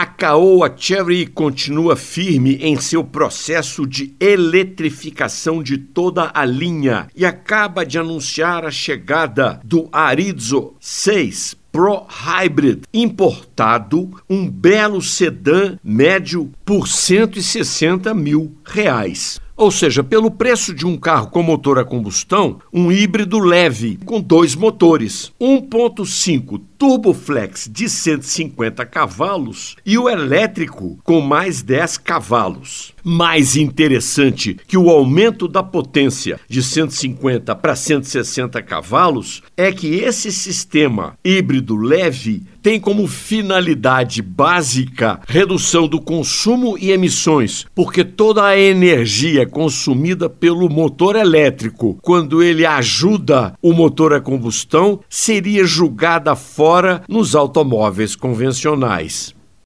a Caoa Cherry continua firme em seu processo de eletrificação de toda a linha e acaba de anunciar a chegada do Arizo 6 Pro Hybrid importado, um belo sedã médio por 160 mil reais. Ou seja, pelo preço de um carro com motor a combustão, um híbrido leve com dois motores, 1.5 Turboflex de 150 cavalos e o elétrico com mais 10 cavalos. Mais interessante que o aumento da potência de 150 para 160 cavalos é que esse sistema híbrido leve tem como finalidade básica redução do consumo e emissões, porque toda a energia consumida pelo motor elétrico, quando ele ajuda o motor a combustão, seria julgada fora nos automóveis convencionais.